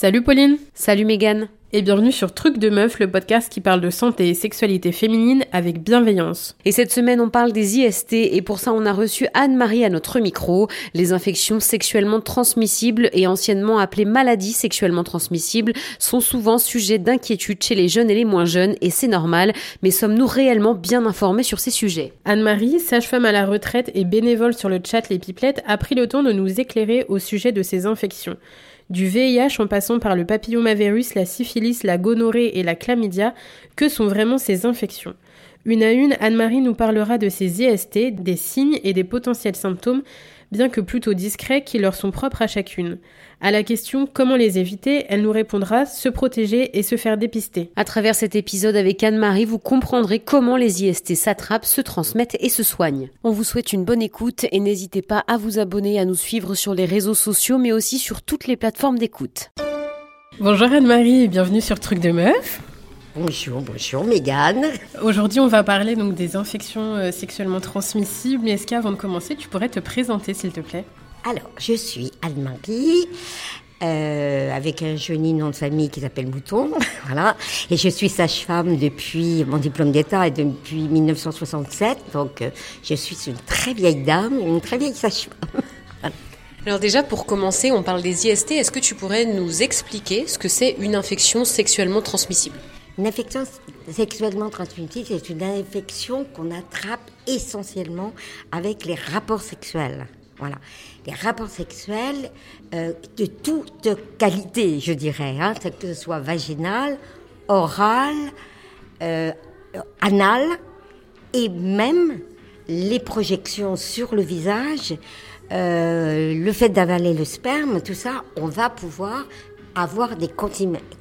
Salut Pauline Salut Mégane et bienvenue sur Truc de Meuf, le podcast qui parle de santé et sexualité féminine avec bienveillance. Et cette semaine, on parle des IST et pour ça, on a reçu Anne-Marie à notre micro. Les infections sexuellement transmissibles et anciennement appelées maladies sexuellement transmissibles sont souvent sujet d'inquiétude chez les jeunes et les moins jeunes et c'est normal, mais sommes-nous réellement bien informés sur ces sujets? Anne-Marie, sage-femme à la retraite et bénévole sur le chat Les Pipelettes, a pris le temps de nous éclairer au sujet de ces infections. Du VIH en passant par le papillomavirus, la syphilis, la gonorrhée et la chlamydia, que sont vraiment ces infections Une à une, Anne-Marie nous parlera de ces IST, des signes et des potentiels symptômes, bien que plutôt discrets, qui leur sont propres à chacune. À la question comment les éviter, elle nous répondra se protéger et se faire dépister. À travers cet épisode avec Anne-Marie, vous comprendrez comment les IST s'attrapent, se transmettent et se soignent. On vous souhaite une bonne écoute et n'hésitez pas à vous abonner, à nous suivre sur les réseaux sociaux, mais aussi sur toutes les plateformes d'écoute. Bonjour Anne-Marie et bienvenue sur Truc de Meuf. Bonjour, bonjour Mégane. Aujourd'hui, on va parler donc des infections euh, sexuellement transmissibles. Est-ce qu'avant de commencer, tu pourrais te présenter, s'il te plaît? Alors, je suis Anne-Marie. Euh, avec un joli nom de famille qui s'appelle Mouton, voilà. Et je suis sage-femme depuis mon diplôme d'État et depuis 1967, donc euh, je suis une très vieille dame, une très vieille sage-femme. Alors déjà, pour commencer, on parle des IST. Est-ce que tu pourrais nous expliquer ce que c'est une infection sexuellement transmissible? Une infection sexuellement transmissible, c'est une infection qu'on attrape essentiellement avec les rapports sexuels. Voilà. Les rapports sexuels euh, de toute qualité, je dirais, hein, que ce soit vaginal, oral, euh, anal, et même les projections sur le visage, euh, le fait d'avaler le sperme, tout ça, on va pouvoir avoir des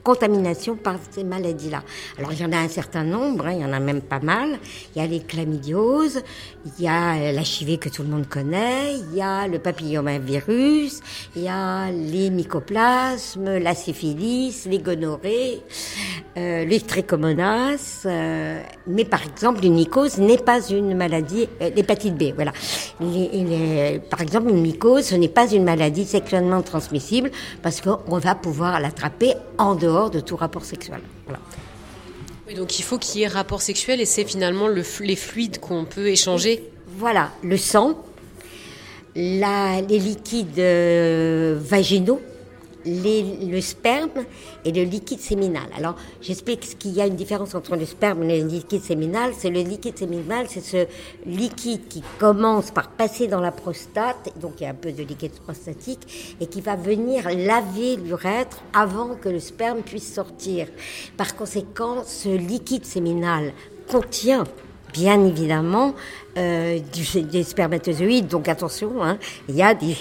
contaminations par ces maladies-là. Alors il y en a un certain nombre, hein, il y en a même pas mal. Il y a les chlamydioses, il y a l'HIV que tout le monde connaît, il y a le papillomavirus, il y a les mycoplasmes, la syphilis, les gonorrhées, euh, les trichomonas. Euh, mais par exemple, une mycose n'est pas une maladie, euh, l'hépatite B, voilà. Par exemple, une mycose, ce n'est pas une maladie sexuellement transmissible parce qu'on va pouvoir l'attraper en dehors de tout rapport sexuel. donc il faut qu'il y ait rapport sexuel et c'est finalement le, les fluides qu'on peut échanger Voilà, le sang, la, les liquides euh, le sperme et le liquide séminal. Alors, j'explique qu'il y a une différence entre le sperme et le liquide séminal. C'est le liquide séminal, c'est ce liquide qui commence par passer dans la prostate, donc il y a un peu de liquide prostatique, et qui va venir laver l'urètre avant que le sperme puisse sortir. Par conséquent, ce liquide séminal contient bien évidemment euh, des spermatozoïdes. Donc attention, hein, il y a des,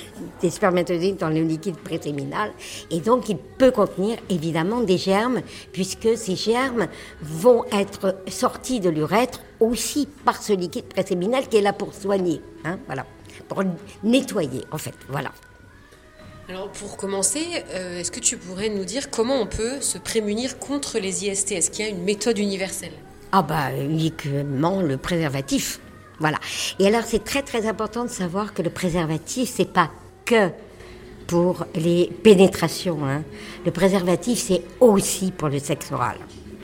spermatozoïdes dans le liquide préséminal. Et donc il peut contenir évidemment des germes, puisque ces germes vont être sortis de l'urètre aussi par ce liquide préséminal qui est là pour soigner. Hein, voilà, pour nettoyer en fait. Voilà. Alors pour commencer, euh, est-ce que tu pourrais nous dire comment on peut se prémunir contre les IST Est-ce qu'il y a une méthode universelle? Ah bah uniquement le préservatif. Voilà. Et alors c'est très très important de savoir que le préservatif c'est pas que pour les pénétrations. Hein. Le préservatif c'est aussi pour le sexe oral.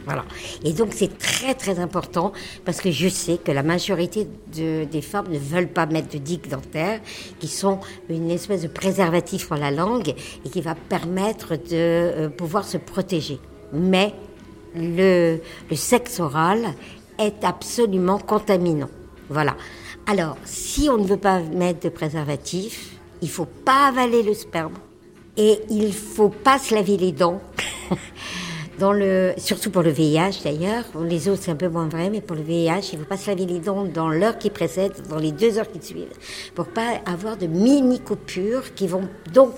Voilà. Et donc c'est très très important parce que je sais que la majorité des femmes ne veulent pas mettre de digues dentaires qui sont une espèce de préservatif pour la langue et qui va permettre de euh, pouvoir se protéger. Mais le, sexe oral est absolument contaminant. Voilà. Alors, si on ne veut pas mettre de préservatif, il faut pas avaler le sperme et il faut pas se laver les dents. Dans le, surtout pour le VIH d'ailleurs, les autres c'est un peu moins vrai, mais pour le VIH, il ne faut pas se laver les dents dans l'heure qui précède, dans les deux heures qui suivent, pour pas avoir de mini coupures qui vont donc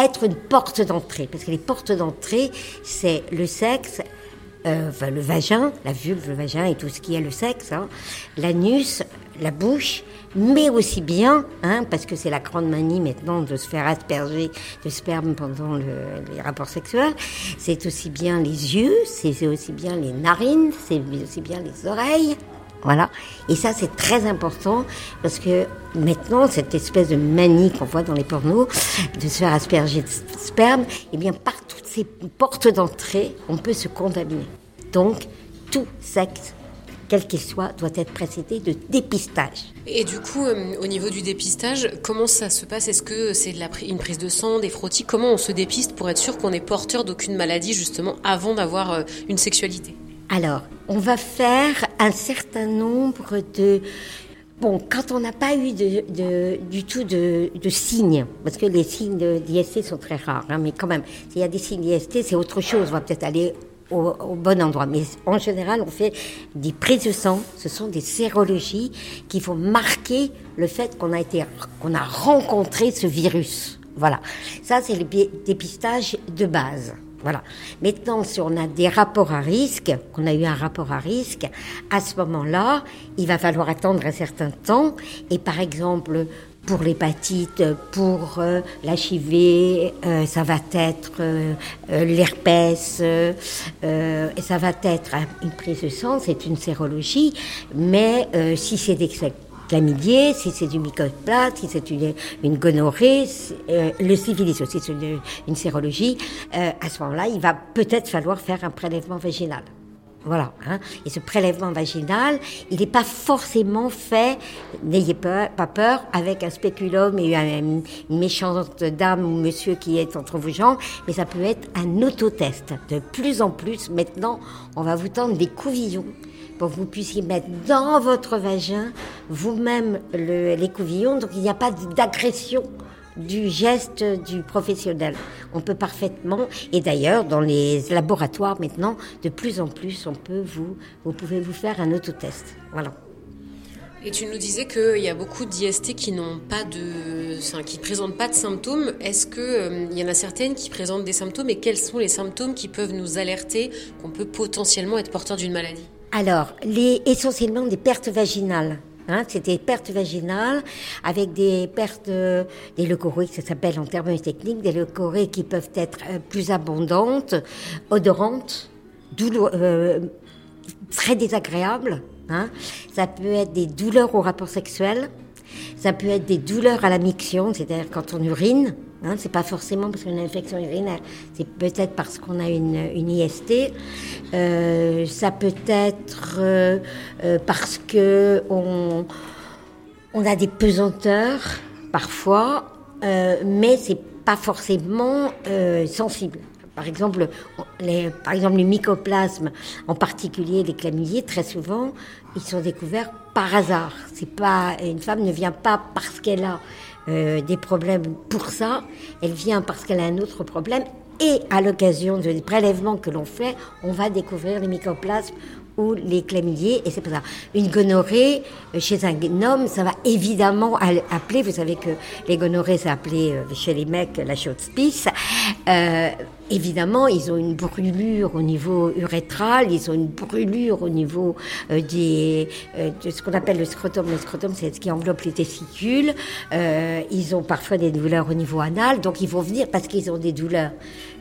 être une porte d'entrée, parce que les portes d'entrée, c'est le sexe, euh, enfin, le vagin, la vulve, le vagin et tout ce qui est le sexe, hein, l'anus, la bouche, mais aussi bien, hein, parce que c'est la grande manie maintenant de se faire asperger de sperme pendant les rapports sexuels, c'est aussi bien les yeux, c'est aussi bien les narines, c'est aussi bien les oreilles, Voilà. Et ça, c'est très important parce que maintenant, cette espèce de manie qu'on voit dans les pornos, de se faire asperger de sperme, eh bien, par toutes ces portes d'entrée, on peut se contaminer. Donc, tout sexe, quel qu'il soit, doit être précédé de dépistage. Et du coup, euh, au niveau du dépistage, comment ça se passe? Est-ce que c'est une prise de sang, des frottis? Comment on se dépiste pour être sûr qu'on est porteur d'aucune maladie, justement, avant d'avoir euh, une sexualité? Alors, on va faire un certain nombre de... Bon, quand on n'a pas eu de, du tout de, signes, parce que les signes d'IST sont très rares, hein, mais quand même, s'il y a des signes d'IST, c'est autre chose, on va peut-être aller au, au, bon endroit. Mais en général, on fait des prises de sang, ce sont des sérologies qui vont marquer le fait qu'on a été, qu'on a rencontré ce virus. Voilà. Ça, c'est le dépistage de base. Voilà. Maintenant, si on a des rapports à risque, qu'on a eu un rapport à risque, à ce moment-là, il va falloir attendre un certain temps. Et par exemple, pour l'hépatite, pour euh, l'HIV, euh, ça va être euh, l'herpès, et ça va être une prise de sang, c'est une sérologie. Mais si c'est des si c'est du mycoplasme, si c'est une, une, gonorrhée, euh, le syphilis aussi, c'est une, sérologie, euh, à ce moment-là, il va peut-être falloir faire un prélèvement vaginal. Voilà. Hein. Et ce prélèvement vaginal, il n'est pas forcément fait, n'ayez pas peur, avec un spéculum et une, méchante dame ou monsieur qui est entre vos jambes, mais ça peut être un autotest. De plus en plus, maintenant, on va vous tendre des couvillons pour que vous puissiez mettre dans votre vagin vous-même les couvillons. Donc il n'y a pas d'agression du geste du professionnel. On peut parfaitement, et d'ailleurs dans les laboratoires maintenant, de plus en plus, on peut vous, vous pouvez vous faire un autotest. Voilà. Et tu nous disais qu'il y a beaucoup d'IST qui n'ont pas de, qui présentent pas de symptômes. Est-ce que euh, il y en a certaines qui présentent des symptômes et quels sont les symptômes qui peuvent nous alerter qu'on peut potentiellement être porteur d'une maladie? Alors, les, essentiellement des pertes vaginales. Hein, des pertes vaginales avec des pertes, des leucorrhées, ça s'appelle en termes techniques, des leucorrhées qui peuvent être euh, plus abondantes, odorantes, euh, très désagréables. Hein. Ça peut être des douleurs au rapport sexuel, ça peut être des douleurs à la miction, c'est-à-dire quand on urine. Hein, c'est pas forcément parce qu'on a une infection urinaire, c'est peut-être parce qu'on a une, une IST. Euh, ça peut être euh, euh, parce que on, on a des pesanteurs parfois, euh, mais c'est pas forcément euh, sensible. Par exemple, les, par exemple, les mycoplasmes, en particulier les chlamydiés, très souvent, ils sont découverts par hasard. C'est pas une femme ne vient pas parce qu'elle a euh, des problèmes pour ça, elle vient parce qu'elle a un autre problème. Et à l'occasion des prélèvements que l'on fait, on va découvrir les mycoplasmes ou les chlamydiers, et c'est pour ça. Une gonorrhée euh, chez un homme, ça va évidemment appeler, vous savez que les gonorrhées, ça appelé euh, chez les mecs la chaude. Euh, évidemment, ils ont une brûlure au niveau urétral, ils ont une brûlure au niveau des, de ce qu'on appelle le scrotum. Le scrotum, c'est ce qui enveloppe les testicules. ils ont parfois des douleurs au niveau anal, donc ils vont venir parce qu'ils ont des douleurs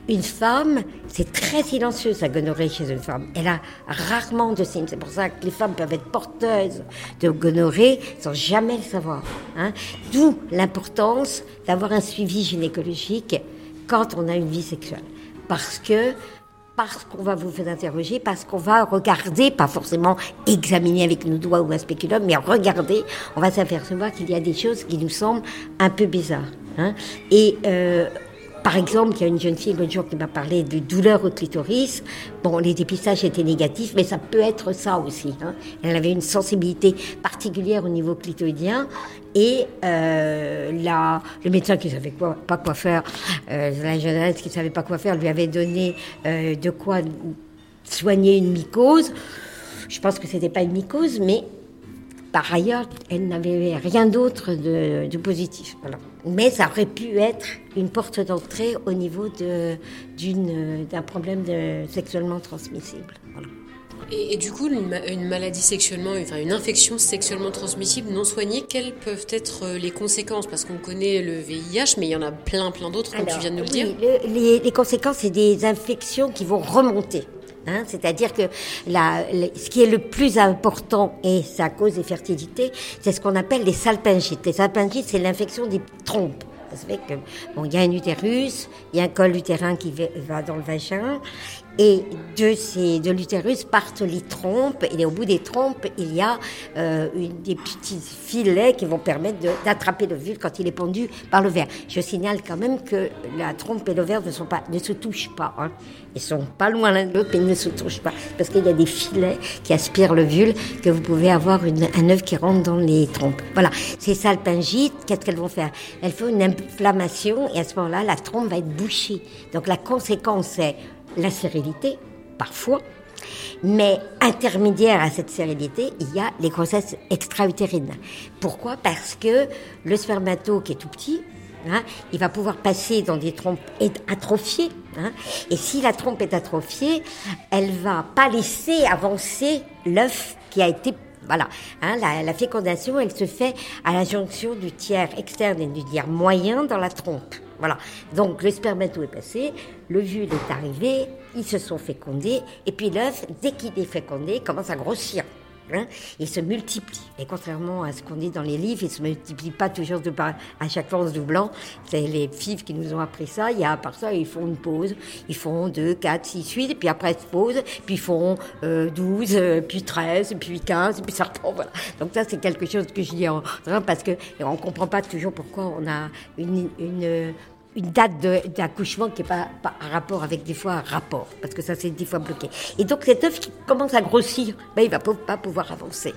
une femme, c'est très silencieux sa gonorrhée chez une femme. Elle a rarement de signes. C'est pour ça que les femmes peuvent être porteuses de gonorrhée sans jamais le savoir. Hein. D'où l'importance d'avoir un suivi gynécologique quand on a une vie sexuelle. Parce que parce qu'on va vous faire interroger, parce qu'on va regarder, pas forcément examiner avec nos doigts ou un spéculum, mais regarder, on va s'apercevoir qu'il y a des choses qui nous semblent un peu bizarres. Hein. Et euh, par exemple, il y a une jeune fille l'autre jour qui m'a parlé de douleur au clitoris. Bon, les dépistages étaient négatifs, mais ça peut être ça aussi. Hein. Elle avait une sensibilité particulière au niveau clitoridien. Et euh, le médecin qui savait quoi, pas quoi faire, euh, la jeune qui savait pas quoi faire, lui avait donné euh, de quoi soigner une mycose. Je pense que c'était pas une mycose, mais par ailleurs, elle n'avait rien d'autre de, positif. Voilà. Mais ça aurait pu être une porte d'entrée au niveau d'un problème de, sexuellement transmissible. Voilà. Et, et, du coup, une, une, maladie sexuellement, enfin une infection sexuellement transmissible non soignée, quelles peuvent être euh, les conséquences? Parce qu'on connaît le VIH, mais il y en a plein, plein d'autres, comme tu viens de nous le dire. les, les, conséquences, c'est des infections qui vont remonter. Hein, C'est-à-dire que ce qui est le plus important et ça cause des fertilités, c'est ce qu'on appelle les salpingites. Les salpingites, c'est l'infection des trompes. Ça fait que il y a un utérus, il y a un col utérin qui va dans le vagin, et de, l'utérus partent les trompes, et au bout des trompes, il y a euh, des petits filets qui vont permettre d'attraper le l'ovule quand il est pendu par le verre. Je signale quand même que la trompe et le verre ne, sont pas, ne se touchent pas. Hein. Ils sont pas loin l'un de l'autre, mais ils ne se touchent pas. Parce qu'il y a des filets qui aspirent le l'ovule, que vous pouvez avoir un œuf qui rentre dans les trompes. Voilà. Ces salpingites, qu'est-ce qu'elles vont faire? Elles font une inflammation, et à ce moment-là, la trompe va être bouchée. Donc la conséquence, c'est la sérénité, parfois, mais intermédiaire à cette sérénité, il y a les grossesses extra-utérines. Pourquoi? Parce que le spermato qui est tout petit, hein, il va pouvoir passer dans des trompes atrophiées. Hein, et si la trompe est atrophiée, elle va pas laisser avancer l'œuf qui a été voilà, hein, la, la, fécondation, elle se fait à la jonction du tiers externe et du tiers moyen dans la trompe. Voilà. Donc le spermato est passé, le jus est arrivé, ils se sont fécondés, et puis l'œuf, dès qu'il est fécondé, commence à grossir. Hein, il se multiplie. Et contrairement à ce qu'on dit dans les livres, il se multiplie pas toujours de à chaque fois en se doublant. C'est les FIV qui nous ont appris ça. Il y a, à part ça, ils font une pause. Ils font 2, 4, 6, 8, et puis après, ils se posent, puis ils font euh, 12, euh, puis 13, puis 15, et puis ça reprend. Voilà. Donc ça, c'est quelque chose que je dis en parce que on comprend pas toujours pourquoi on a une, une une date d'accouchement qui n'est pas, pas en rapport avec des fois un rapport, parce que ça c'est des fois bloqué. Et donc cet œuf qui commence à grossir, ben, il va pas pouvoir avancer.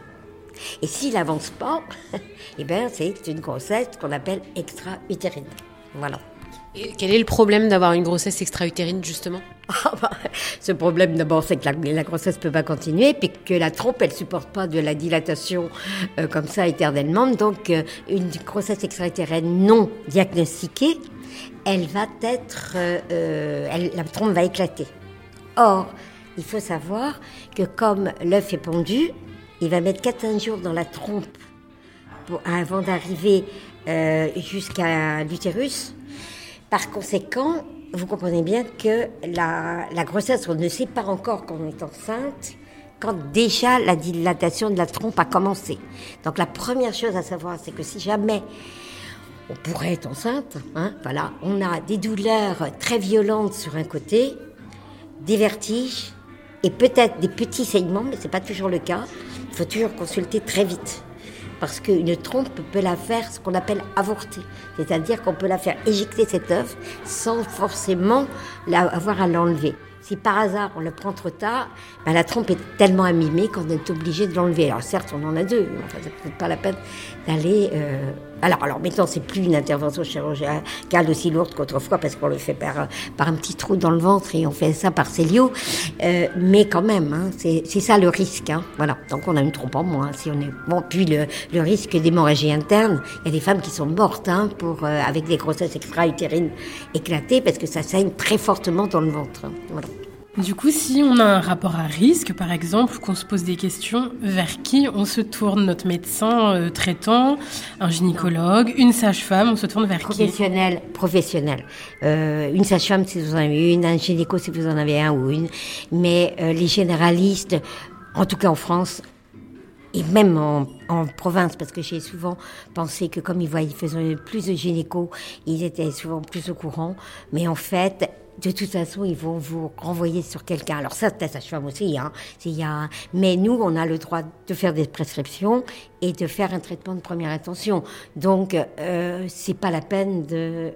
Et s'il avance pas, eh ben, c'est une grossesse qu'on appelle extra-utérine. Voilà. Et quel est le problème d'avoir une grossesse extra-utérine, justement? Ah, bah, Ce problème, d'abord, c'est que la, la, grossesse ne peut pas continuer, puis que la trompe, elle supporte pas de la dilatation euh, comme ça éternellement. Donc, euh, une grossesse extra-utérine non diagnostiquée, elle va être, euh, euh, la trompe va éclater. Or, il faut savoir que comme l'œuf est pondu, il va mettre 14 jours dans la trompe avant d'arriver euh, jusqu'à l'utérus. Par conséquent, vous comprenez bien que la, la grossesse, on ne sait pas encore qu'on est enceinte quand déjà la dilatation de la trompe a commencé. Donc la première chose à savoir, c'est que si jamais on pourrait être enceinte. Hein, voilà, on a des douleurs très violentes sur un côté, des vertiges et peut-être des petits saignements, mais c'est pas toujours le cas. Il faut toujours consulter très vite parce qu'une trompe peut la faire ce qu'on appelle avorter, c'est-à-dire qu'on peut la faire éjecter cet œuf sans forcément avoir à l'enlever. Si par hasard on le prend trop tard, ben, la trompe est tellement amimée qu'on est obligé de l'enlever. Alors certes, on en a deux, mais enfin, peut pas la peine d'aller. Euh... Alors, alors maintenant, c'est plus une intervention chirurgicale aussi lourde qu'autrefois parce qu'on le fait par, par un petit trou dans le ventre et on fait ça par célio. Euh, mais quand même, hein, c'est ça le risque. Hein. Voilà. Donc on a une trompe en moins. Si on est bon, puis le, le risque d'hémorragie interne, il y a des femmes qui sont mortes hein, pour euh, avec des grossesses extra-utérines éclatées parce que ça saigne très fortement dans le ventre. Hein. Voilà. Du coup, si on a un rapport à risque, par exemple, qu'on se pose des questions, vers qui on se tourne Notre médecin euh, traitant, un gynécologue, une sage-femme, on se tourne vers qui? Professionnel, euh, une sage-femme si vous en avez une, un gynéco si vous en avez un ou une. Mais euh, les généralistes, en tout cas en France, et même en, province, parce que j'ai souvent pensé que comme ils ils faisaient plus de gynéco, ils étaient souvent plus au courant. Mais en fait, de toute façon, ils vont vous renvoyer sur quelqu'un. Alors ça, ça se aussi. Hein. Y a... Mais nous, on a le droit de faire des prescriptions et de faire un traitement de première intention. Donc, euh, c'est pas la peine de,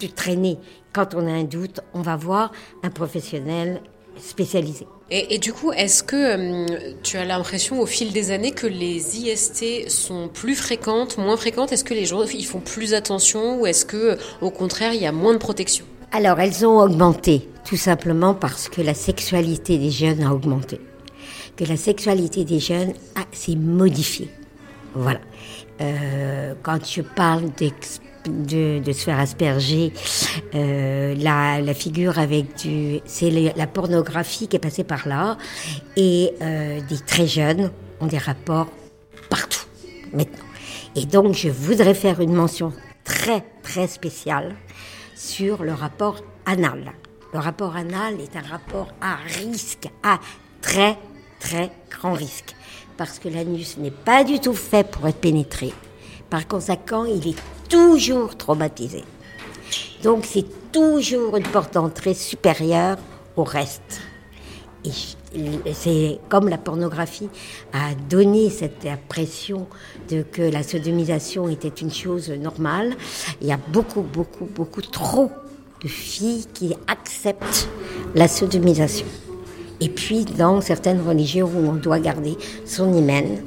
de traîner. Quand on a un doute, on va voir un professionnel spécialisé. Et, et, du coup, est-ce que euh, tu as l'impression au fil des années que les IST sont plus fréquentes, moins fréquentes? Est-ce que les gens ils font plus attention ou est-ce que au contraire il y a moins de protection? Alors, elles ont augmenté, tout simplement parce que la sexualité des jeunes a augmenté. Que la sexualité des jeunes s'est modifiée. Voilà. Euh, quand je parle de, se faire asperger euh, la, la, figure avec du... C'est la pornographie qui est passée par là. Et euh, des très jeunes ont des rapports partout, maintenant. Et donc, je voudrais faire une mention très, très spéciale sur le rapport anal. le rapport anal est un rapport à risque, à très très grand risque, parce que l'anus n'est pas du tout fait pour être pénétré. Par conséquent, il est toujours traumatisé. Donc c'est toujours une porte d'entrée supérieure au reste. Et c'est comme la pornographie a donné cette impression de que la sodomisation était une chose normale. Il y a beaucoup, beaucoup, beaucoup trop de filles qui acceptent la sodomisation. Et puis, dans certaines religions où on doit garder son hymen,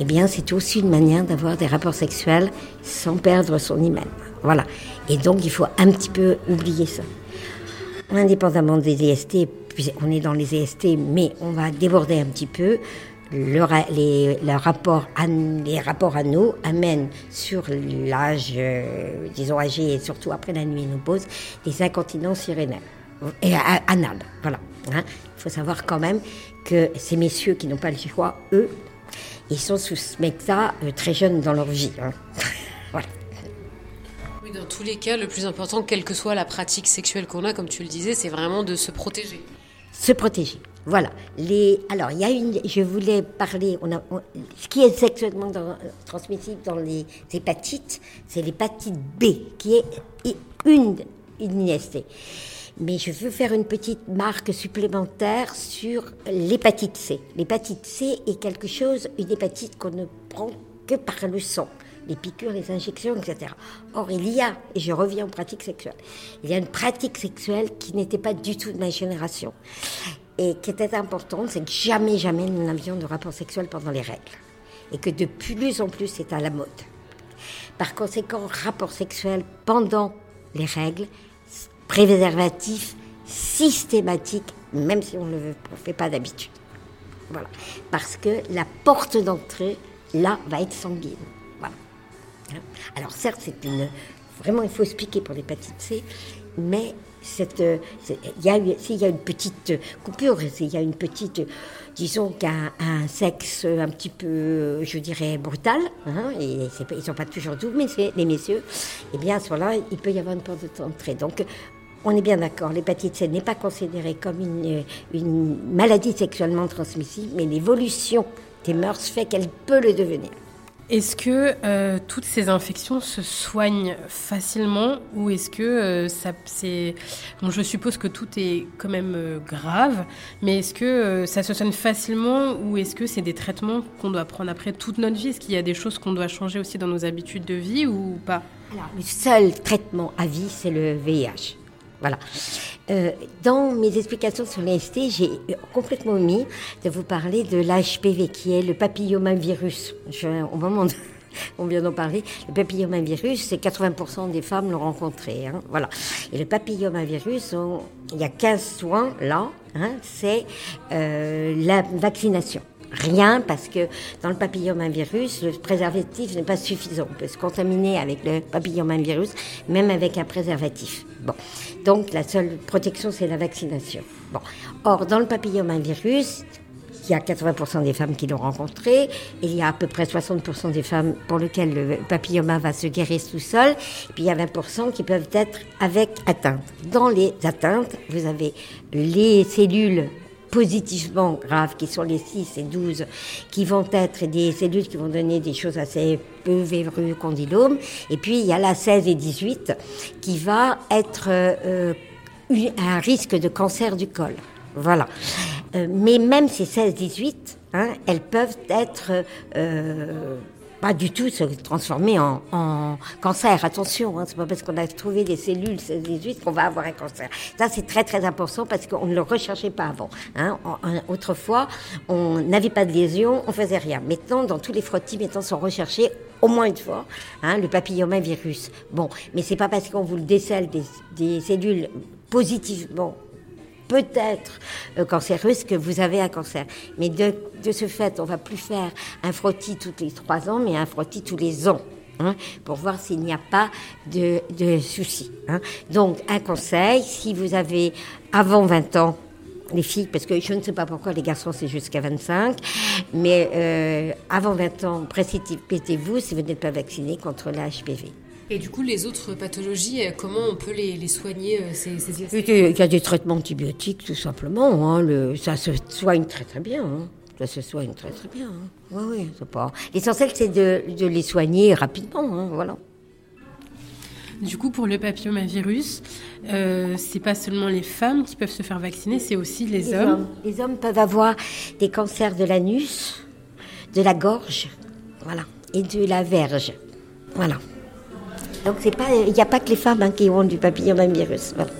eh bien, c'est aussi une manière d'avoir des rapports sexuels sans perdre son hymen. Voilà. Et donc, il faut un petit peu oublier ça. Indépendamment des On est dans les EST, mais on va déborder un petit peu. Le, les, rapports, les rapports anneaux amènent sur l'âge, euh, disons âgé et surtout après la nuit pose, des incontinences urinaires et anales. Voilà. Hein. Il faut savoir quand même que ces messieurs qui n'ont pas le choix, eux, ils sont sous ce mec-là euh, très jeunes dans leur vie. Hein. dans tous les cas, le plus important, quelle que soit la pratique sexuelle qu'on a, comme tu le disais, c'est vraiment de se protéger. Se protéger. Voilà. Les, alors, il y a une. Je voulais parler. On a, ce qui est sexuellement transmissible dans les hépatites, c'est l'hépatite B, qui est une, une IST. Mais je veux faire une petite marque supplémentaire sur l'hépatite C. L'hépatite C est quelque chose, une hépatite qu'on ne prend que par le sang les piqûres, les injections, etc. Or, il y a, et je reviens aux pratiques sexuelles, il y a une pratique sexuelle qui n'était pas du tout de ma génération et qui était importante, c'est que jamais, jamais nous n'avions de rapport sexuel pendant les règles. Et que de plus en plus, c'est à la mode. Par conséquent, rapport sexuel pendant les règles, préservatif, systématique, même si on ne le fait pas d'habitude. Voilà. Parce que la porte d'entrée, là, va être sanguine. Alors certes, c'est une vraiment il faut expliquer pour l'hépatite C, mais il y a, s'il y a une petite coupure, il y a une petite, disons qu'un un sexe un petit peu, je dirais, brutal, hein, ils ne sont pas toujours doux, mais les messieurs, eh bien à ce moment-là, il peut y avoir une porte d'entrée. Donc, on est bien d'accord, l'hépatite C n'est pas considérée comme une, une maladie sexuellement transmissible, mais l'évolution des mœurs fait qu'elle peut le devenir. Est-ce que euh, toutes ces infections se soignent facilement ou est-ce que euh, ça c'est bon je suppose que tout est quand même euh, grave mais est-ce que ça se soigne facilement ou est-ce que c'est des traitements qu'on doit prendre après toute notre vie? Est-ce qu'il y a des choses qu'on doit changer aussi dans nos habitudes de vie ou pas? Alors le seul traitement à vie c'est le VIH. Voilà. Euh, dans mes explications sur l'AST, j'ai complètement omis de vous parler de l'HPV, qui est le papillomavirus. Au moment où on vient d'en parler, le papillomavirus, c'est 80% des femmes l'ont rencontré. Hein, voilà. Et le papillomavirus, il y a 15 soins là, hein, c'est euh, la vaccination. Rien parce que dans le papillomavirus, le préservatif n'est pas suffisant. On peut se contaminer avec le papillomavirus, même avec un préservatif. Bon. Donc la seule protection, c'est la vaccination. Bon. Or, dans le papillomavirus, il y a 80% des femmes qui l'ont rencontré, il y a à peu près 60% des femmes pour lesquelles le papilloma va se guérir tout seul, et puis il y a 20% qui peuvent être avec atteinte. Dans les atteintes, vous avez les cellules positivement graves, qui sont les 6 et 12, qui vont être des cellules qui vont donner des choses assez peu verrues, condylomes. Et puis, il y a la 16 et 18, qui va être euh, un risque de cancer du col. Voilà. Euh, mais même ces 16-18, hein, elles peuvent être euh, pas du tout se transformer en, cancer. Attention, hein, c'est pas parce qu'on a trouvé des cellules 18 qu'on va avoir un cancer. Ça, c'est très très important parce qu'on ne le recherchait pas avant. Hein. autrefois, on n'avait pas de lésions, on faisait rien. Maintenant, dans tous les frottis, maintenant sont recherchés au moins une fois, hein, le papillomavirus. Bon, mais c'est pas parce qu'on vous le décèle des cellules positivement peut-être euh, cancéreuse que vous avez un cancer. Mais de, de ce fait, on va plus faire un frottis tous les trois ans, mais un frottis tous les ans. Hein, pour voir s'il n'y a pas de, de soucis. Hein. Donc, un conseil, si vous avez avant 20 ans, les filles, parce que je ne sais pas pourquoi les garçons c'est jusqu'à 25, mais euh, avant 20 ans, précipitez-vous si vous n'êtes pas vacciné contre la HPV. Et du coup, les autres pathologies, comment on peut les, soigner ces, ces Il y a des traitements antibiotiques, tout simplement. Hein. Le, ça se soigne très très bien. Hein. Ça se soigne très très bien. Hein. Oui, oui, c'est pas. L'essentiel, c'est de, de, les soigner rapidement. Hein, voilà. Du coup, pour le papillomavirus, euh, c'est pas seulement les femmes qui peuvent se faire vacciner, c'est aussi les, hommes. Les hommes peuvent avoir des cancers de l'anus, de la gorge, voilà, et de la verge, voilà. Donc il n'y a pas que les femmes hein, qui ont du papillomavirus. Voilà.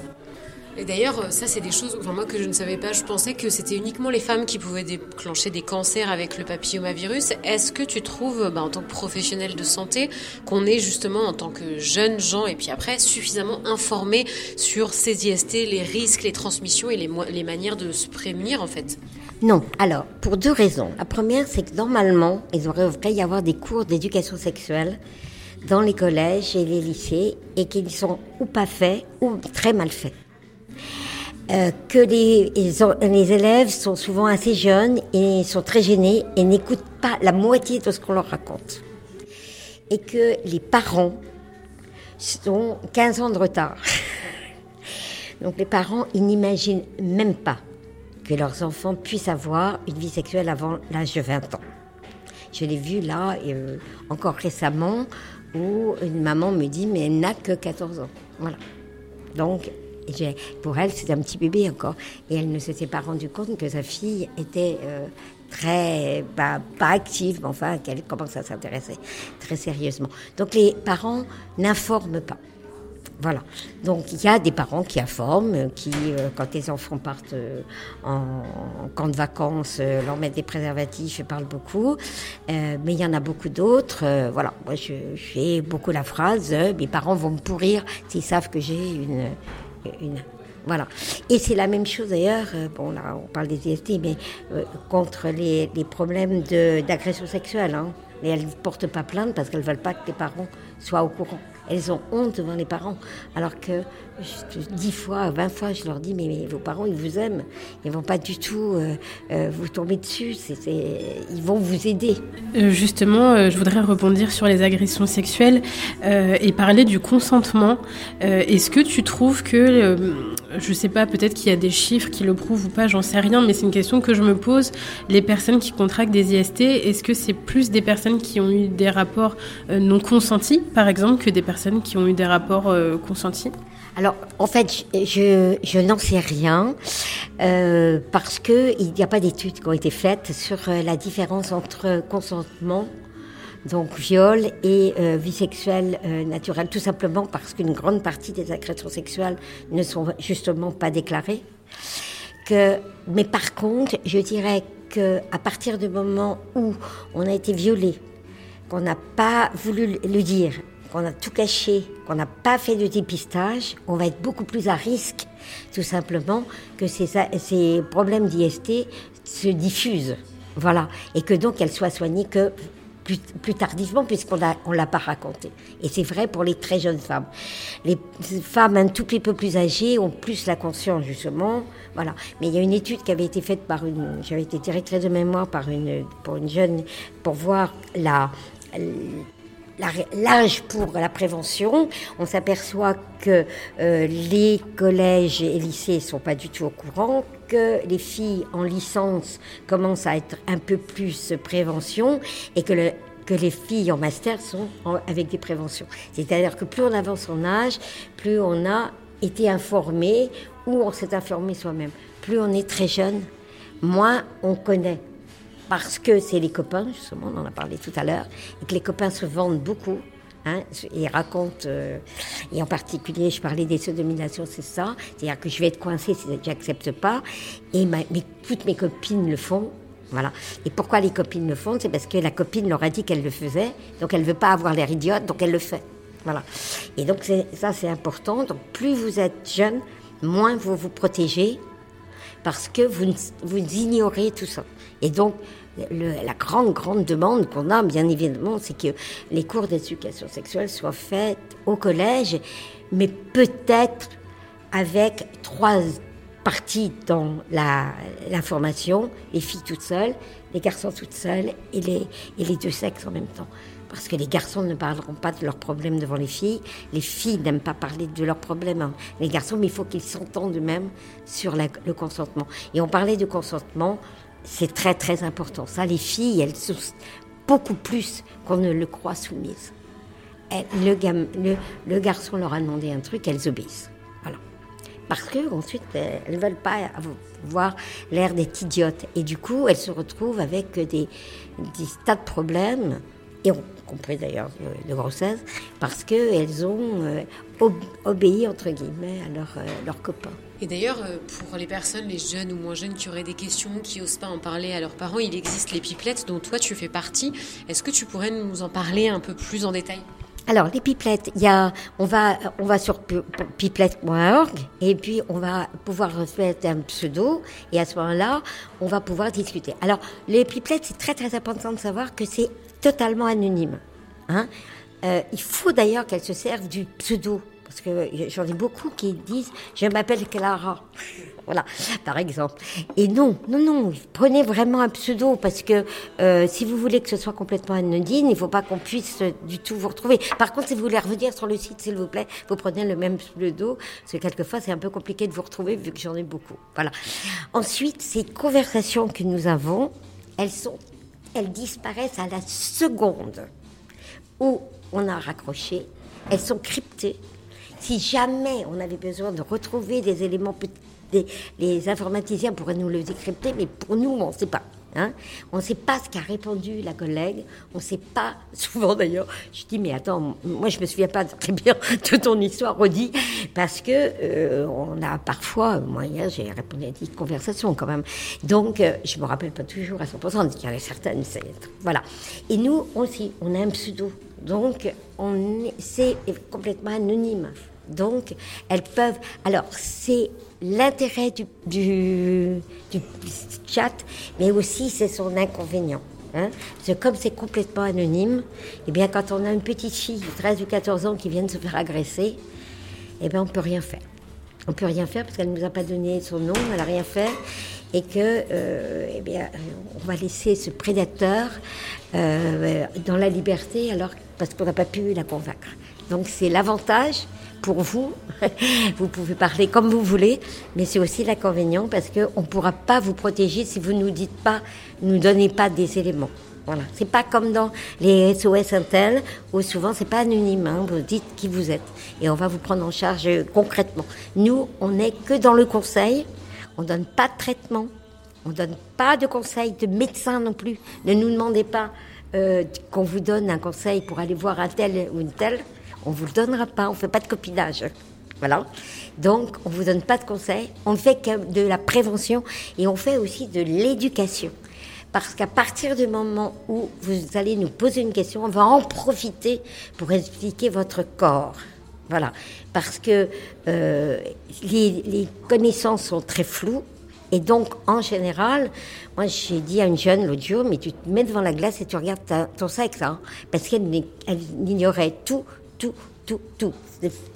Et d'ailleurs, euh, ça, c'est des choses, enfin, moi, que je ne savais pas. Je pensais que c'était uniquement les femmes qui pouvaient déclencher des cancers avec le papillomavirus. Est-ce que tu trouves, bah, en tant que professionnel de santé, qu'on est justement, en tant que jeunes gens, et puis après, suffisamment informés sur ces IST, les risques, les transmissions et les, les manières de se prémunir, en fait? Non. Alors, pour deux raisons. La première, c'est que normalement, il devrait y avoir des cours d'éducation sexuelle dans les collèges et les lycées et qu'ils sont ou pas faits ou très mal faits. Euh, que les, élèves sont souvent assez jeunes et sont très gênés et n'écoutent pas la moitié de ce qu'on leur raconte. Et que les parents sont 15 ans de retard. Donc les parents, ils n'imaginent même pas que leurs enfants puissent avoir une vie sexuelle avant l'âge de 20 ans. Je l'ai vu là, euh, encore récemment, où une maman me dit, mais elle n'a que 14 ans. Voilà. Donc, pour elle, c'était un petit bébé encore. Et elle ne s'était pas rendue compte que sa fille était euh, très, bah, pas active, mais enfin, qu'elle commence à s'intéresser très sérieusement. Donc les parents n'informent pas. Voilà. Donc il y a des parents qui informent, qui, euh, quand les enfants partent euh, en, camp de vacances, leur mettent des préservatifs et parlent beaucoup. mais il y en a beaucoup d'autres. voilà. Moi, je, fais beaucoup la phrase mes parents vont me pourrir s'ils savent que j'ai une. Voilà. Et c'est la même chose d'ailleurs, euh, bon là on parle des IST, mais euh, contre les, les problèmes d'agression sexuelle. Hein. Et elles ne portent pas plainte parce qu'elles ne veulent pas que les parents soient au courant. Elles ont honte devant les parents. Alors que dix fois, vingt fois, je leur dis, mais, vos parents, ils vous aiment. Ils vont pas du tout euh, euh, vous tomber dessus. ils vont vous aider. Euh, justement, je voudrais rebondir sur les agressions sexuelles et parler du consentement. Est-ce que tu trouves que, je sais pas, peut-être qu'il y a des chiffres qui le prouvent ou pas, j'en sais rien, mais c'est une question que je me pose. Les personnes qui contractent des IST, est-ce que c'est plus des personnes qui ont eu des rapports non consentis, par exemple, que des personnes qui ont eu des rapports consentis? Alors, en fait, je, je n'en sais rien euh, parce qu'il n'y a pas d'études qui ont été faites sur euh, la différence entre consentement, donc viol, et euh, vie sexuelle euh, naturelle, tout simplement parce qu'une grande partie des agressions sexuelles ne sont justement pas déclarées. Mais par contre, je dirais que à partir du moment où on a été violé, qu'on n'a pas voulu le dire, qu'on a tout caché, qu'on n'a pas fait de dépistage, on va être beaucoup plus à risque, tout simplement, que ces, ces problèmes d'IST se diffusent. Voilà. Et que donc elles soient soignées que plus, tardivement puisqu'on ne l'a pas raconté. Et c'est vrai pour les très jeunes femmes. Les femmes un tout petit peu plus âgées ont plus la conscience justement. Voilà. Mais il y a une étude qui avait été faite par une, j'avais été directrice de mémoire par une, pour une jeune, pour voir la, l'âge pour la prévention, on s'aperçoit que euh, les collèges et lycées sont pas du tout au courant, que les filles en licence commencent à être un peu plus prévention et que que les filles en master sont avec des préventions. C'est-à-dire que plus on avance en âge, plus on a été informé ou on s'est informé soi-même. Plus on est très jeune, moins on connaît parce que c'est les copains, justement, on en a parlé tout à l'heure, et que les copains se vendent beaucoup. Hein, ils racontent, euh, et en particulier, je parlais des sodomisations, c'est ça, c'est-à-dire que je vais être coincée si j'accepte pas, et toutes mes copines le font, voilà. Et pourquoi les copines le font? C'est parce que la copine leur a dit qu'elle le faisait, donc elle veut pas avoir l'air idiote, donc elle le fait. Voilà. Et donc ça, c'est important. Donc plus vous êtes jeune, moins vous vous protégez, parce que vous, vous ignorez tout ça. Et donc, la grande, grande demande qu'on a, bien évidemment, c'est que les cours d'éducation sexuelle soient faits au collège, mais peut-être avec trois, partie dans l'information, les filles toutes seules, les garçons toutes seules et les, et les deux sexes en même temps. Parce que les garçons ne parleront pas de leurs problèmes devant les filles, les filles n'aiment pas parler de leurs problèmes, hein. les garçons, mais il faut qu'ils s'entendent eux-mêmes sur le consentement. Et on parlait de consentement, c'est très très important. Ça, les filles, elles sont beaucoup plus qu'on ne le croit soumises. le, garçon leur a demandé un truc, elles obéissent parce que ensuite elles ne veulent pas avoir l'air d'être idiotes et du coup elles se retrouvent avec des, des tas de problèmes et on compris d'ailleurs de, grossesse parce qu'elles ont euh, obéi entre guillemets à leurs leur euh, copains. Et d'ailleurs, euh, pour les personnes, les jeunes ou moins jeunes qui auraient des questions, qui n'osent pas en parler à leurs parents, il existe les pipelettes dont toi tu fais partie. Est-ce que tu pourrais nous en parler un peu plus en détail? Alors, les pipelettes, il y a, on va, on va sur pipelette.org et puis on va pouvoir mettre un pseudo et à ce moment-là, on va pouvoir discuter. Alors, les pipelettes, c'est très très important de savoir que c'est totalement anonyme. Hein euh, il faut d'ailleurs qu'elles se servent du pseudo parce que j'en ai beaucoup qui disent je m'appelle Clara. Voilà, par exemple. Et non, non, non, prenez vraiment un pseudo parce que euh, si vous voulez que ce soit complètement anonyme, il ne faut pas qu'on puisse du tout vous retrouver. Par contre, si vous voulez revenir sur le site, s'il vous plaît, vous prenez le même pseudo, parce que quelquefois c'est un peu compliqué de vous retrouver vu que j'en ai beaucoup. Voilà. Ensuite, ces conversations que nous avons, elles disparaissent à la seconde où on a raccroché. Elles sont cryptées. Si jamais on avait besoin de retrouver des éléments les informaticiens pourraient nous le décrypter, mais pour nous, on ne sait pas. Hein. on ne sait pas ce qu'a répondu la collègue. On ne sait pas, souvent d'ailleurs, je dis, mais attends, moi je ne me souviens pas très bien de ton histoire, redit, parce que euh, on a parfois, moi hier, j'ai répondu à des conversations quand même. Donc, euh, je ne me rappelle pas toujours à 100%, il y en a certaines, voilà. Et nous aussi, on a un pseudo. Donc, c'est complètement anonyme. Donc, elles peuvent. Alors, c'est l'intérêt du, chat, mais aussi c'est son inconvénient. Hein. Parce que comme c'est complètement anonyme, eh bien, quand on a une petite fille de 13 ou 14 ans qui vient de se faire agresser, eh bien, on ne peut rien faire. On ne peut rien faire parce qu'elle ne nous a pas donné son nom, elle n'a rien fait. Et que, euh, eh bien, on va laisser ce prédateur euh, dans la liberté alors, parce qu'on n'a pas pu la convaincre. Donc, c'est l'avantage pour vous. vous pouvez parler comme vous voulez, mais c'est aussi l'inconvénient parce qu'on ne pourra pas vous protéger si vous ne nous dites pas, nous donnez pas des éléments. Voilà. C'est pas comme dans les SOS Intel où souvent c'est pas anonyme. Hein. Vous dites qui vous êtes et on va vous prendre en charge concrètement. Nous, on n'est que dans le conseil. On donne pas de traitement. On donne pas de conseil de médecin non plus. Ne nous demandez pas euh, qu'on vous donne un conseil pour aller voir un tel ou une telle. On ne vous le donnera pas, on fait pas de copinage. Voilà. Donc, on vous donne pas de conseils, on fait de la prévention et on fait aussi de l'éducation. Parce qu'à partir du moment où vous allez nous poser une question, on va en profiter pour expliquer votre corps. Voilà. Parce que euh, les, connaissances sont très floues. Et donc, en général, moi, j'ai dit à une jeune l'autre mais tu te mets devant la glace et tu regardes ton sexe, hein, parce qu'elle ignorait tout tout, tout, tout.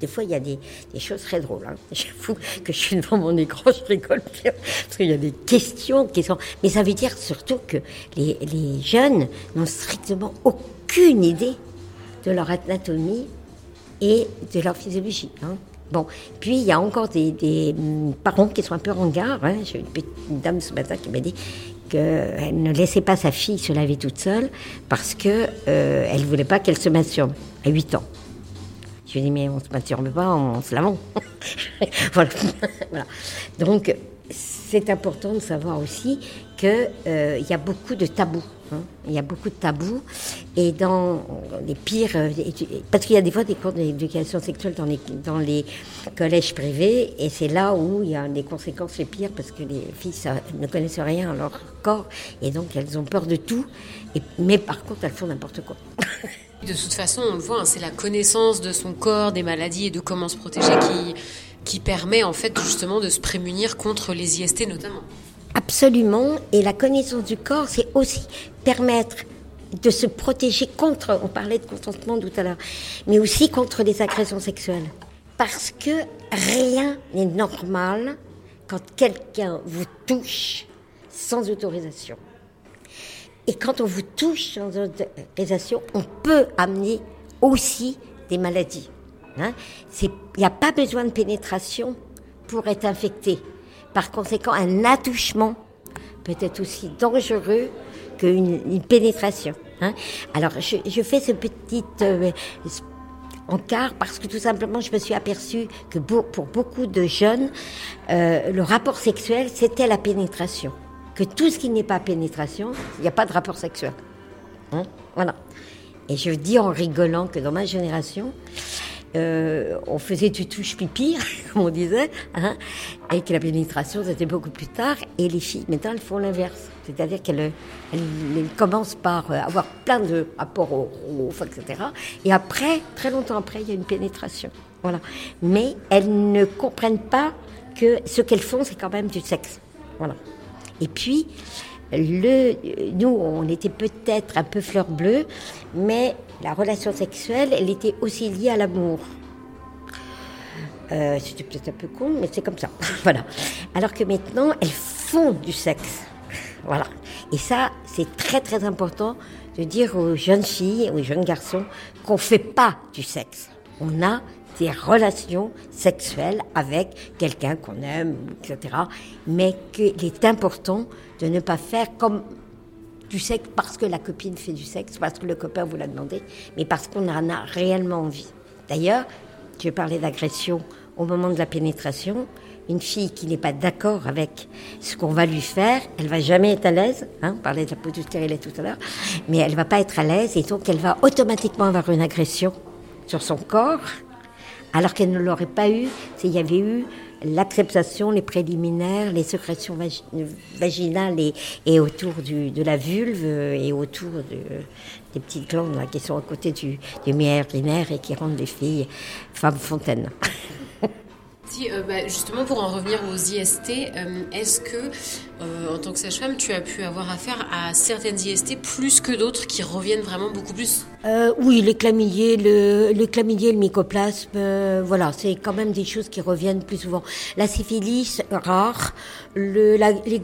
Des, fois, il y a des, choses très drôles. Hein. J'avoue que je suis devant mon écran, je rigole bien, parce qu'il y a des questions qui sont... Mais ça veut dire surtout que les, jeunes n'ont strictement aucune idée de leur anatomie et de leur physiologie. Hein. Bon, puis il y a encore des, mm, parents qui sont un peu ringards. Hein. J'ai une, une dame ce matin qui m'a dit qu'elle ne laissait pas sa fille se laver toute seule parce qu'elle euh, ne voulait pas qu'elle se masturbe à 8 ans. Je lui ai dit, mais on ne se masturbe pas en se lavant. voilà. Donc, c'est important de savoir aussi qu'il euh, y a beaucoup de tabous. Hein. Il y a beaucoup de tabous. Et dans les pires. Euh, parce qu'il y a des fois des cours d'éducation sexuelle dans les, collèges privés, et c'est là où il y a des conséquences les pires, parce que les filles ne connaissent rien à leur corps, et donc elles ont peur de tout. Mais par contre, elles font n'importe quoi. De toute façon, on le voit, hein, c'est la connaissance de son corps, des maladies et de comment se protéger qui, qui permet en fait justement de se prémunir contre les IST notamment. Absolument, et la connaissance du corps, c'est aussi permettre de se protéger contre, on parlait de consentement tout à l'heure, mais aussi contre les agressions sexuelles. Parce que rien n'est normal quand quelqu'un vous touche sans autorisation. Et quand on vous touche sans autorisation, on peut amener aussi des maladies. Hein. Il n'y a pas besoin de pénétration pour être infecté. Par conséquent, un attouchement peut être aussi dangereux qu'une pénétration. Hein. Alors, je, fais ce petit euh, encart parce que tout simplement, je me suis aperçue que pour, beaucoup de jeunes, euh, le rapport sexuel, c'était la pénétration. Que tout ce qui n'est pas pénétration, il n'y a pas de rapport sexuel. Hein. voilà. Et je dis en rigolant que dans ma génération, euh, on faisait du touche pipi, comme on disait, hein, et que la pénétration c'était beaucoup plus tard. Et les filles, maintenant, elles font l'inverse, c'est-à-dire qu'elles commencent par euh, avoir plein de rapports au, au etc. Et après, très longtemps après, il y a une pénétration. Voilà. Mais elles ne comprennent pas que ce qu'elles font, c'est quand même du sexe. Voilà. Et puis, le, nous, on était peut-être un peu fleur bleue, mais la relation sexuelle, elle était aussi liée à l'amour. Euh, c'était peut-être un peu con, mais c'est comme ça. voilà. Alors que maintenant, elles font du sexe. Voilà. Et ça, c'est très très important de dire aux jeunes filles, aux jeunes garçons, qu'on ne fait pas du sexe. On a des relations sexuelles avec quelqu'un qu'on aime, etc. Mais qu'il est important de ne pas faire comme du sexe parce que la copine fait du sexe, parce que le copain vous l'a demandé, mais parce qu'on en a réellement envie. D'ailleurs, je parlais d'agression au moment de la pénétration. Une fille qui n'est pas d'accord avec ce qu'on va lui faire, elle va jamais être à l'aise. Hein, on parlait de la peau stérile tout à l'heure, mais elle va pas être à l'aise et donc elle va automatiquement avoir une agression sur son corps, alors qu'elle ne l'aurait pas eu s'il y avait eu l'acceptation, les préliminaires, les sécrétions vaginales et, autour de la vulve et autour des petites glandes qui sont à côté du, du urinaire et qui rendent les filles femmes fontaines. Euh, bah, justement, pour en revenir aux IST, euh, est-ce que, euh, en tant que sage-femme, tu as pu avoir affaire à certaines IST plus que d'autres qui reviennent vraiment beaucoup plus? Oui, les chlamydiers, le, le le mycoplasme, voilà, c'est quand même des choses qui reviennent plus souvent. La syphilis, rare. Le, la, les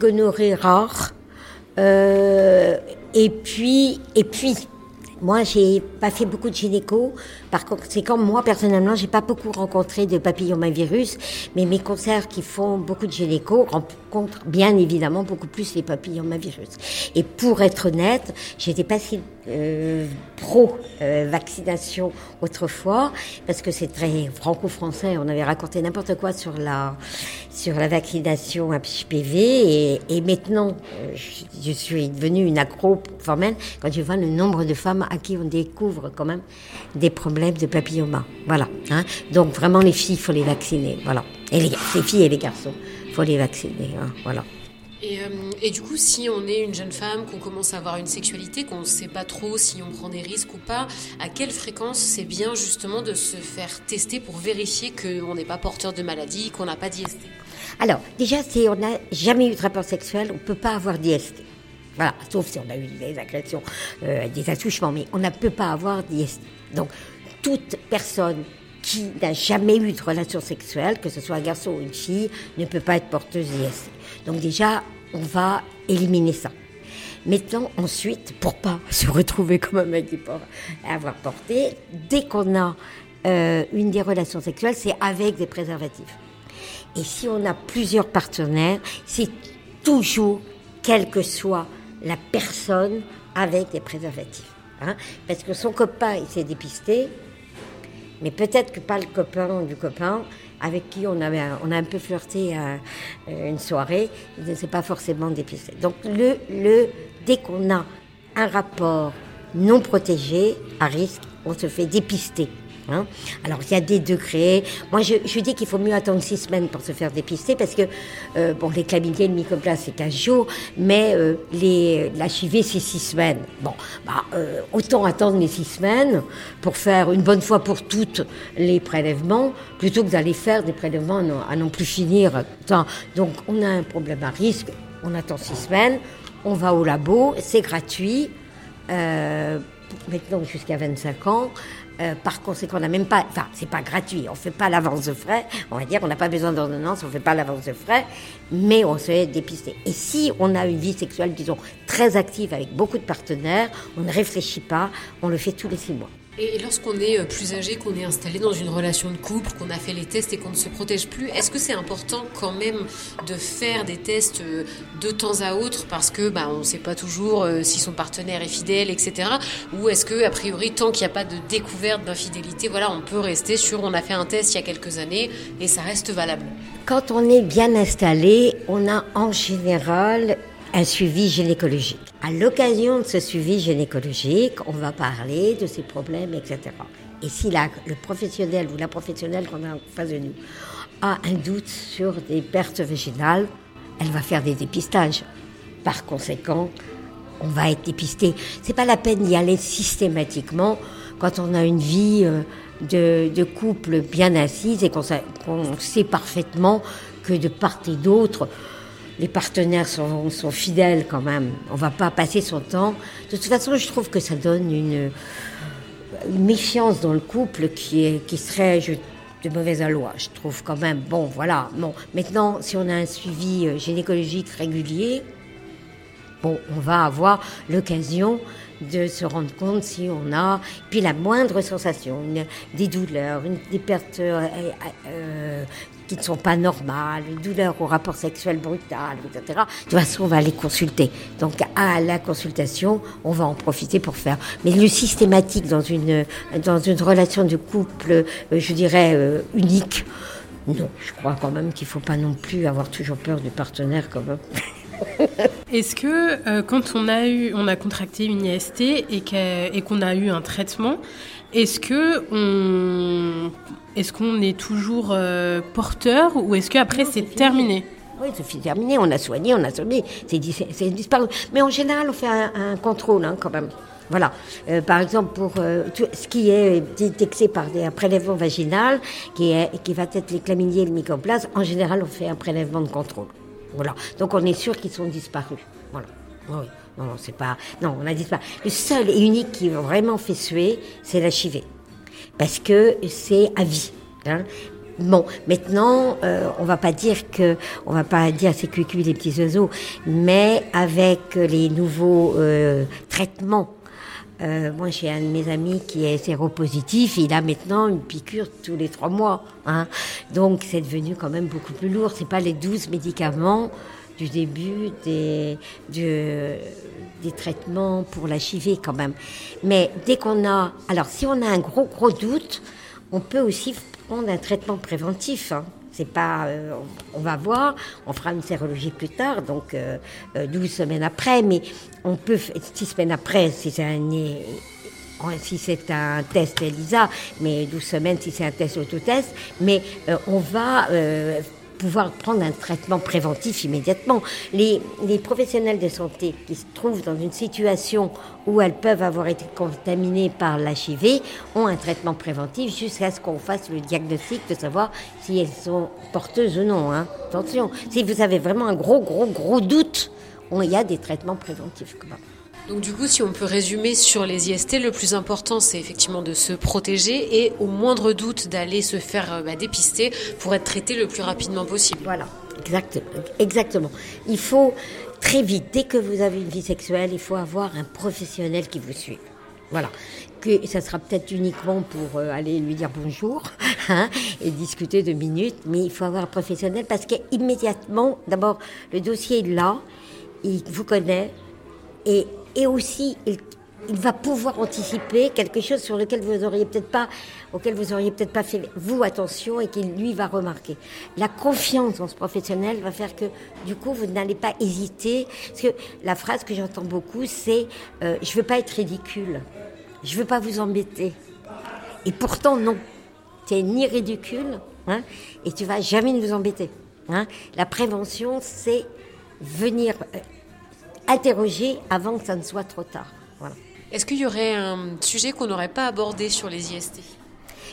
et puis, et puis, moi, j'ai pas fait beaucoup de gynéco. Par comme moi, personnellement, j'ai pas beaucoup rencontré de papillomavirus, mais mes concerts qui font beaucoup de gynéco rencontrent bien évidemment beaucoup plus les papillomavirus. Et pour être honnête, j'étais pas si euh, pro-vaccination autrefois, parce que c'est très franco-français. On avait raconté n'importe quoi sur la, sur la vaccination HPV. Et, et maintenant, euh, je, suis devenue une accro formelle quand je vois le nombre de femmes à qui on découvre quand même des problèmes de papilloma. Voilà. Hein. Donc vraiment, les filles, il faut les vacciner. Voilà. Et les, les filles et les garçons, faut les vacciner. Hein. Voilà. Et, euh, et, du coup, si on est une jeune femme, qu'on commence à avoir une sexualité, qu'on ne sait pas trop si on prend des risques ou pas, à quelle fréquence c'est bien justement de se faire tester pour vérifier qu'on n'est pas porteur de maladie, qu'on n'a pas d'IST? Alors, déjà, si on n'a jamais eu de rapport sexuel, on ne peut pas avoir d'IST. Voilà, sauf si on a eu des agressions, euh, des attouchements, mais on ne peut pas avoir d'IST. Donc, toute personne qui n'a jamais eu de relation sexuelle, que ce soit un garçon ou une fille, ne peut pas être porteuse d'IST. Donc déjà, on va éliminer ça. Maintenant, ensuite, pour pas se retrouver comme un mec qui avoir porté, dès qu'on a euh, une des relations sexuelles, c'est avec des préservatifs. Et si on a plusieurs partenaires, c'est toujours, quelle que soit la personne, avec des préservatifs. Hein. Parce que son copain, il s'est dépisté, mais peut-être que pas le copain du copain avec qui on, avait, on a un peu flirté à, euh, une soirée, s'est pas forcément dépisté. Donc le, le, dès qu'on a un rapport non protégé, à risque, on se fait dépister. Hein. Alors il y a des degrés. Moi je, dis qu'il faut mieux attendre six semaines pour se faire dépister parce que euh, les chlamydia, le mycoplasme c'est 15 jours, mais euh, c'est six semaines. Bon bah euh, autant attendre les six semaines pour faire une bonne fois pour toutes les prélèvements plutôt que d'aller faire des prélèvements à non, plus finir. Donc on a un problème à risque. On attend six semaines, on va au labo, c'est gratuit. Euh, maintenant jusqu'à 25 ans. Euh, par conséquent, on n'a même pas, enfin, c'est pas gratuit, on fait pas l'avance de frais, on va dire, on n'a pas besoin d'ordonnance, on fait pas l'avance de frais, mais on se fait dépister. Et si on a une vie sexuelle, disons, très active avec beaucoup de partenaires, on ne réfléchit pas, on le fait tous les six mois. Et lorsqu'on est euh, plus âgé, qu'on est installé dans une relation de couple, qu'on a fait les tests et qu'on ne se protège plus, est-ce que c'est important quand même de faire des tests euh, de temps à autre parce que bah, on ne sait pas toujours euh, si son partenaire est fidèle, etc. Ou est-ce que a priori tant qu'il n'y a pas de découverte d'infidélité, voilà, on peut rester sur on a fait un test il y a quelques années et ça reste valable? Quand on est bien installé, on a en général un suivi gynécologique. À l'occasion de ce suivi gynécologique, on va parler de ses problèmes, etc. Et si la, le professionnel ou la professionnelle qu'on a en face de nous a un doute sur des pertes vaginales, elle va faire des dépistages. Par conséquent, on va être dépisté. C'est pas la peine d'y aller systématiquement quand on a une vie euh, de, de couple bien assise et qu'on sait parfaitement que de part et d'autre, les partenaires sont, sont, fidèles quand même. On va pas passer son temps. De toute façon, je trouve que ça donne une, méfiance dans le couple qui, est, qui serait de mauvaise loi. Je trouve quand même. Bon, voilà. Bon, maintenant, si on a un suivi euh, gynécologique régulier, bon, on va avoir l'occasion de se rendre compte si on a, puis la moindre sensation, des douleurs, une, des pertes euh, euh, qui ne sont pas normales, une douleur au rapport sexuel brutal, etc. De toute façon, on va les consulter. Donc, à la consultation, on va en profiter pour faire. Mais le systématique dans une, dans une relation de couple, euh, je dirais, euh, unique, non, je crois quand même qu'il ne faut pas non plus avoir toujours peur du partenaire quand même. Est-ce que euh, quand on a eu, on a contracté une IST et qu'on a eu un traitement, est-ce que on, est-ce qu'on est toujours euh, porteur ou est-ce qu'après c'est terminé oui, c'est terminé, on a soigné, on a soigné, c'est disparu. Mais en général, on fait un, contrôle hein, quand même. Voilà. Euh, par exemple, pour euh, ce qui est détecté par des, un prélèvement vaginal, qui, est, qui va être les chlamydiers et le mycoplasme, en général, on fait un prélèvement de contrôle. Voilà. Donc on est sûr qu'ils sont disparus. Voilà. Oui. Non, c'est pas. Non, on a disparu. Le seul et unique qui vraiment fait suer, c'est la chivée parce que c'est à vie. Hein. Bon, maintenant, euh, on va pas dire que, on va pas dire c'est cuit les petits oiseaux, mais avec les nouveaux euh, traitements. Euh, moi, j'ai un de mes amis qui est séropositif, il a maintenant une piqûre tous les trois mois. Hein. Donc, c'est devenu quand même beaucoup plus lourd. C'est pas les douze médicaments du début des, des traitements pour la chivée quand même. Mais dès qu'on a, alors si on a un gros gros doute, on peut aussi prendre un traitement préventif. Hein. C'est pas, euh, on va voir, on fera une sérologie plus tard, donc euh, 12 euh, semaines après, mais on peut, 6 semaines après, si c'est un, si c'est un test ELISA, mais 12 semaines si c'est un test autotest, mais euh, on va pouvoir prendre un traitement préventif immédiatement. Les, professionnels de santé qui se trouvent dans une situation où elles peuvent avoir été contaminées par l'HIV ont un traitement préventif jusqu'à ce qu'on fasse le diagnostic de savoir si elles sont porteuses ou non. Hein. Attention, si vous avez vraiment un gros, gros, gros doute, il y a des traitements préventifs. Donc du coup, si on peut résumer sur les IST, le plus important, c'est effectivement de se protéger et au moindre doute d'aller se faire euh, bah, dépister pour être traité le plus rapidement possible. Voilà, exactement. exactement. Il faut très vite, dès que vous avez une vie sexuelle, il faut avoir un professionnel qui vous suit. Voilà. Que ça sera peut-être uniquement pour euh, aller lui dire bonjour hein, et discuter deux minutes, mais il faut avoir un professionnel parce qu'immédiatement, d'abord, le dossier est là, il vous connaît et et aussi il, va pouvoir anticiper quelque chose sur lequel vous auriez peut-être pas, auquel vous auriez peut-être pas fait vous attention et qu'il lui va remarquer. La confiance dans ce professionnel va faire que du coup vous n'allez pas hésiter. Parce que la phrase que j'entends beaucoup c'est euh, je veux pas être ridicule, je veux pas vous embêter. Et pourtant non, tu es ni ridicule hein, et tu vas jamais nous embêter. Hein. La prévention c'est venir euh, interroger avant que ça ne soit trop tard. Voilà. Est-ce qu'il y aurait un sujet qu'on n'aurait pas abordé sur les IST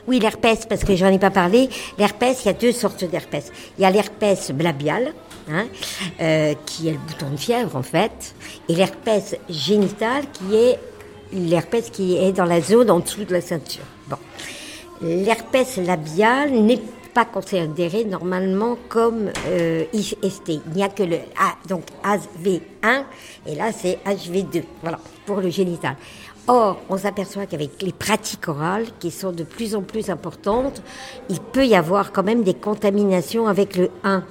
oui, l'herpès, parce que j'en ai pas parlé. L'herpès, il y a deux sortes d'herpès. Il y a l'herpès labial, hein, euh, qui est le bouton de fièvre en fait, et l'herpès génital, qui est l'herpès qui est dans la zone en dessous de la ceinture. Bon. L'herpès labial n'est pas considéré normalement comme euh, IST. Il n'y a que le A, donc HV1 et là c'est HV2. Voilà, pour le génital. Or, on s'aperçoit qu'avec les pratiques orales, qui sont de plus en plus importantes, il peut y avoir quand même des contaminations avec le 1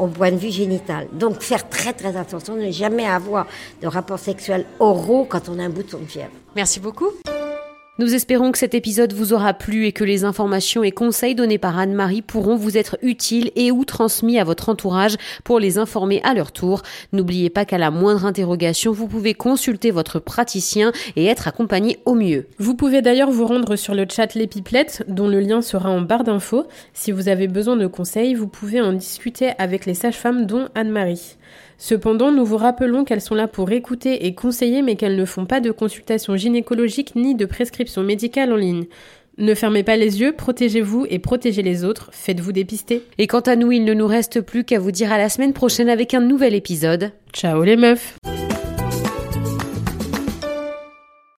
au point de vue génital. Donc faire très très attention, ne jamais avoir de rapports sexuels oraux quand on a un bout de fièvre. Merci beaucoup. Nous espérons que cet épisode vous aura plu et que les informations et conseils donnés par Anne-Marie pourront vous être utiles et ou transmis à votre entourage pour les informer à leur tour. N'oubliez pas qu'à la moindre interrogation, vous pouvez consulter votre praticien et être accompagné au mieux. Vous pouvez d'ailleurs vous rendre sur le chat Les dont le lien sera en barre d'infos. Si vous avez besoin de conseils, vous pouvez en discuter avec les sages-femmes dont Anne-Marie. Cependant, nous vous rappelons qu'elles sont là pour écouter et conseiller, mais qu'elles ne font pas de consultation gynécologique ni de prescription médicale en ligne. Ne fermez pas les yeux, protégez-vous et protégez les autres, faites-vous dépister. Et quant à nous, il ne nous reste plus qu'à vous dire à la semaine prochaine avec un nouvel épisode. Ciao les meufs